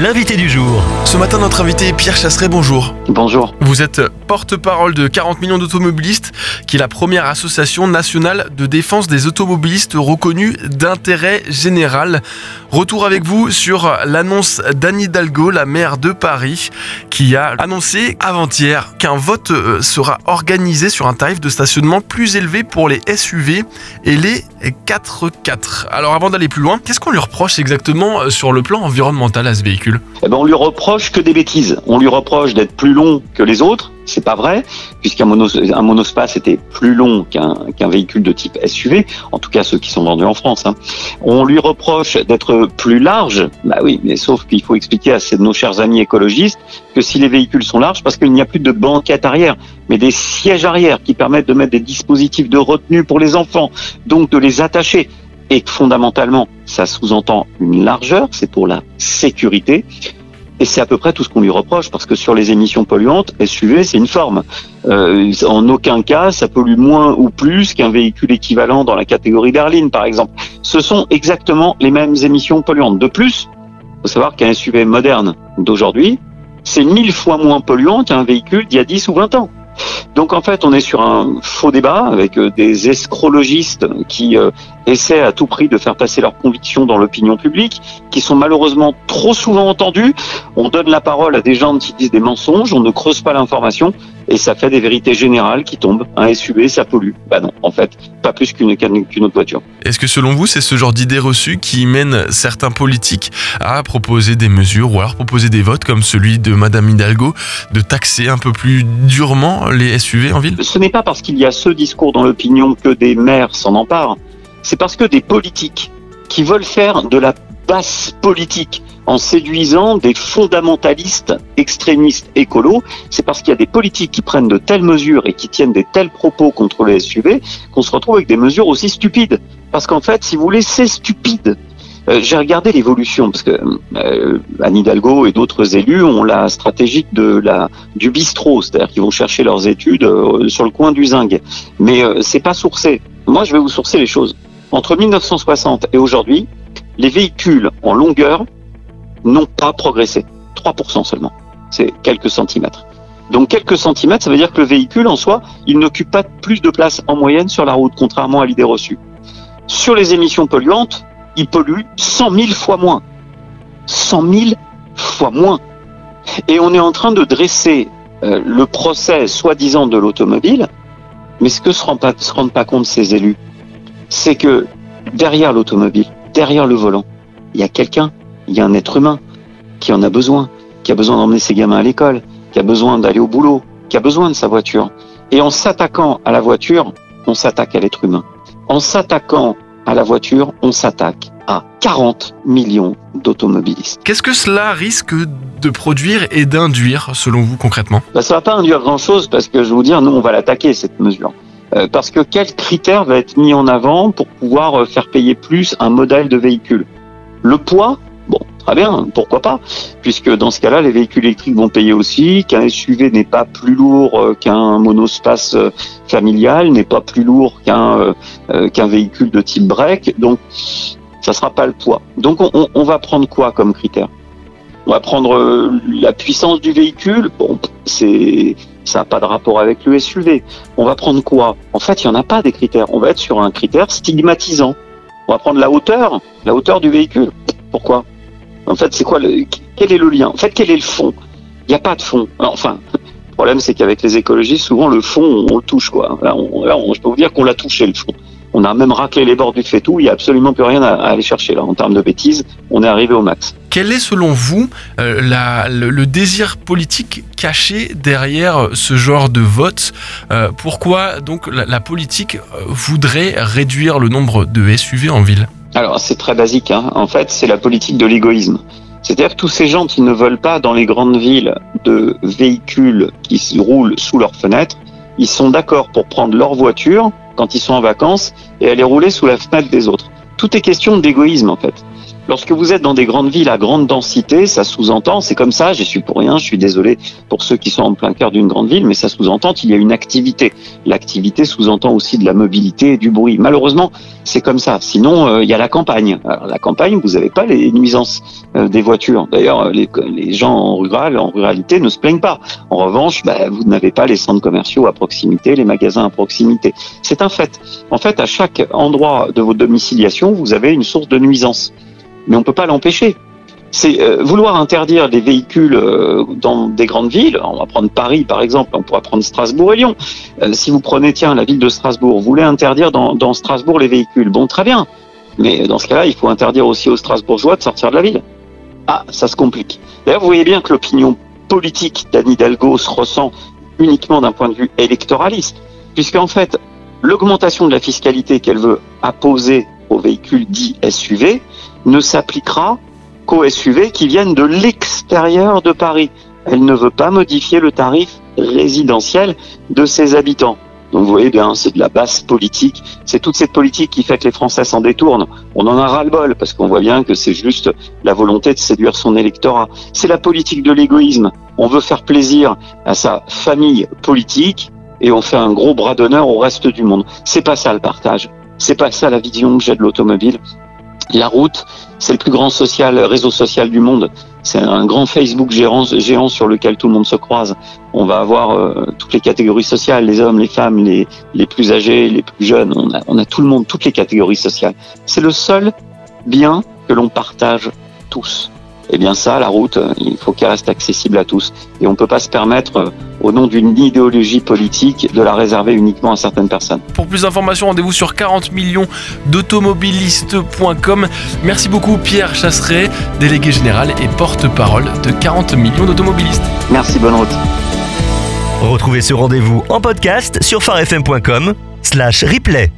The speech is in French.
l'invité du jour. Ce matin, notre invité est Pierre Chasseret, bonjour. Bonjour. Vous êtes porte-parole de 40 millions d'automobilistes, qui est la première association nationale de défense des automobilistes reconnue d'intérêt général. Retour avec vous sur l'annonce d'Anne Hidalgo, la maire de Paris, qui a annoncé avant-hier qu'un vote euh, sera organisé sur un tarif de stationnement plus élevé pour les SUV et les 4x4. Alors avant d'aller plus loin, qu'est-ce qu'on lui reproche exactement euh, sur le plan environnemental à ce véhicule? Eh ben, on lui reproche que des bêtises. On lui reproche d'être plus long que les autres. C'est pas vrai, puisqu'un monos, un monospace était plus long qu'un véhicule de type SUV, en tout cas ceux qui sont vendus en France. hein. On lui reproche d'être plus large. Bah oui, mais sauf qu'il faut expliquer à nos chers amis écologistes que si les véhicules sont larges, parce qu'il n'y a plus de banquette arrière, mais des sièges arrière qui permettent de mettre des dispositifs de retenue pour les enfants, donc de les attacher. Et fondamentalement, ça sous-entend une largeur, c'est pour la sécurité. Et c'est à peu près tout ce qu'on lui reproche, parce que sur les émissions polluantes, SUV, c'est une forme. Euh, en aucun cas, ça pollue moins ou plus qu'un véhicule équivalent dans la catégorie berline, par exemple. Ce sont exactement les mêmes émissions polluantes. De plus, il faut savoir qu'un SUV moderne d'aujourd'hui, c'est mille fois moins polluant qu'un véhicule d'il y a 10 ou 20 ans. Donc en fait, on est sur un faux débat avec euh, des escrologistes qui euh, essaient à tout prix de faire passer leurs convictions dans l'opinion publique, qui sont malheureusement trop souvent entendus. On donne la parole à des gens qui disent des mensonges, on ne creuse pas l'information et ça fait des vérités générales qui tombent. Un SUV, ça pollue. Bah non, en fait, pas plus qu'une qu'une autre voiture. Est-ce que selon vous, c'est ce genre d'idées reçues qui mène certains politiques à proposer des mesures ou alors proposer des votes comme celui de Madame Hidalgo de taxer un peu plus durement les SUV en ville? Ce n'est pas parce qu'il y a ce discours dans l'opinion que des maires s'en emparent. C'est parce que des politiques qui veulent faire de la basse politique en séduisant des fondamentalistes extrémistes écolos, c'est parce qu'il y a des politiques qui prennent de telles mesures et qui tiennent des tels propos contre les SUV qu'on se retrouve avec des mesures aussi stupides. Parce qu'en fait, si vous voulez, c'est stupide. Euh, J'ai regardé l'évolution parce que euh, Anne Hidalgo et d'autres élus ont la stratégie de la du bistrot, c'est-à-dire qu'ils vont chercher leurs études euh, sur le coin du zinc. Mais euh, c'est pas sourcé. Moi, je vais vous sourcer les choses. Entre 1960 et aujourd'hui, les véhicules en longueur n'ont pas progressé. 3% seulement. C'est quelques centimètres. Donc quelques centimètres, ça veut dire que le véhicule en soi, il n'occupe pas plus de place en moyenne sur la route, contrairement à l'idée reçue. Sur les émissions polluantes, il pollue 100 000 fois moins. 100 000 fois moins. Et on est en train de dresser euh, le procès soi-disant de l'automobile, mais ce que se, se rendent pas compte ces élus, c'est que derrière l'automobile, derrière le volant, il y a quelqu'un, il y a un être humain qui en a besoin, qui a besoin d'emmener ses gamins à l'école, qui a besoin d'aller au boulot, qui a besoin de sa voiture. Et en s'attaquant à la voiture, on s'attaque à l'être humain. En s'attaquant à la voiture, on s'attaque à 40 millions d'automobilistes. Qu'est-ce que cela risque de produire et d'induire selon vous concrètement? Bah, ça va pas induire grand-chose parce que je vais vous dire, nous, on va l'attaquer, cette mesure. Euh, parce que quel critère va être mis en avant pour pouvoir euh, faire payer plus un modèle de véhicule? Le poids? Bon, très bien, pourquoi pas Puisque dans ce cas-là, les véhicules électriques vont payer aussi, qu'un SUV n'est pas plus lourd euh, qu'un monospace familial, n'est pas plus lourd qu'un euh, qu'un véhicule de type break, donc ça sera pas le poids. Donc on, on- on va prendre quoi comme critère? On va prendre euh, la puissance du véhicule, bon, c'est ça n'a pas de rapport avec le SUV. On va prendre quoi? En fait, il n'y en a pas des critères. On va être sur un critère stigmatisant. On va prendre la hauteur, la hauteur du véhicule. Pourquoi? En fait, c'est quoi le, Quel est le lien? En fait, quel est le fond? Il n'y a pas de fond. Enfin, le problème, c'est qu'avec les écologistes, souvent le fond, on, le touche quoi. Là, je peux vous dire qu'on l'a touché le fond. On a même raclé les bords du faitout. Il n'y a absolument plus rien à, à aller chercher là en termes de bêtises. On est arrivé au max. Quel est selon vous euh, la- le, le désir politique caché derrière ce genre de vote? Euh, Pourquoi donc la, la politique euh, voudrait réduire le nombre de SUV en ville? Alors, c'est très basique. Hein. En fait, c'est la politique de l'égoïsme. C'est-à-dire tous ces gens qui ne veulent pas dans les grandes villes de véhicules qui roulent sous leurs fenêtres, ils sont d'accord pour prendre leur voiture quand ils sont en vacances et aller rouler sous la fenêtre des autres. Tout est question d'égoïsme en fait. Lorsque vous êtes dans des grandes villes à grande densité, ça sous-entend, c'est comme ça, j'y suis pour rien, je suis désolé pour ceux qui sont en plein cœur d'une grande ville, mais ça sous-entend qu'il y a une activité. L'activité sous-entend aussi de la mobilité et du bruit. Malheureusement, c'est comme ça. Sinon, euh, il y a la campagne. Alors, la campagne, vous n'avez pas les nuisances euh, des voitures. D'ailleurs, les, les, gens en rural, en ruralité, ne se plaignent pas. En revanche, bah, vous n'avez pas les centres commerciaux à proximité, les magasins à proximité. C'est un fait. En fait, à chaque endroit de votre domiciliation, vous avez une source de nuisance mais on peut pas l'empêcher. C'est euh, vouloir interdire des véhicules euh, dans des grandes villes. On va prendre Paris par exemple, on pourra prendre Strasbourg et Lyon. Euh, si vous prenez tiens la ville de Strasbourg, vous voulez interdire dans, dans Strasbourg les véhicules. Bon, très bien. Mais dans ce cas-là, il faut interdire aussi aux Strasbourgeois de sortir de la ville. Ah, ça se complique. D'ailleurs, vous voyez bien que l'opinion politique d'Anne Hidalgo se ressent uniquement d'un point de vue électoraliste, puisqu'en fait, l'augmentation de la fiscalité qu'elle veut apposer aux véhicules dits SUV ne s'appliquera qu'aux SUV qui viennent de l'extérieur de Paris. Elle ne veut pas modifier le tarif résidentiel de ses habitants. Donc vous voyez bien, c'est de la basse politique. C'est toute cette politique qui fait que les Français s'en détournent. On en a ras-le-bol parce qu'on voit bien que c'est juste la volonté de séduire son électorat. C'est la politique de l'égoïsme. On veut faire plaisir à sa famille politique et on fait un gros bras d'honneur au reste du monde. C'est pas ça le partage. C'est pas ça la vision que j'ai de l'automobile. La route, c'est le plus grand social, réseau social du monde. C'est un grand Facebook géant, sur lequel tout le monde se croise. On va avoir euh, toutes les catégories sociales, les hommes, les femmes, les, plus âgés, les plus jeunes. On a, tout le monde, toutes les catégories sociales. C'est le seul bien que l'on partage tous. Eh bien ça, la route, il faut qu'elle reste accessible à tous. Et on ne peut pas se permettre, euh, au nom d'une idéologie politique, de la réserver uniquement à certaines personnes. Pour plus d'informations, rendez-vous sur 40 millions d'automobilistes.com. Merci beaucoup Pierre Chasseret, délégué général et porte-parole de 40 millions d'automobilistes. Merci, bonne route. Retrouvez ce rendez-vous en podcast sur farfm.com slash replay.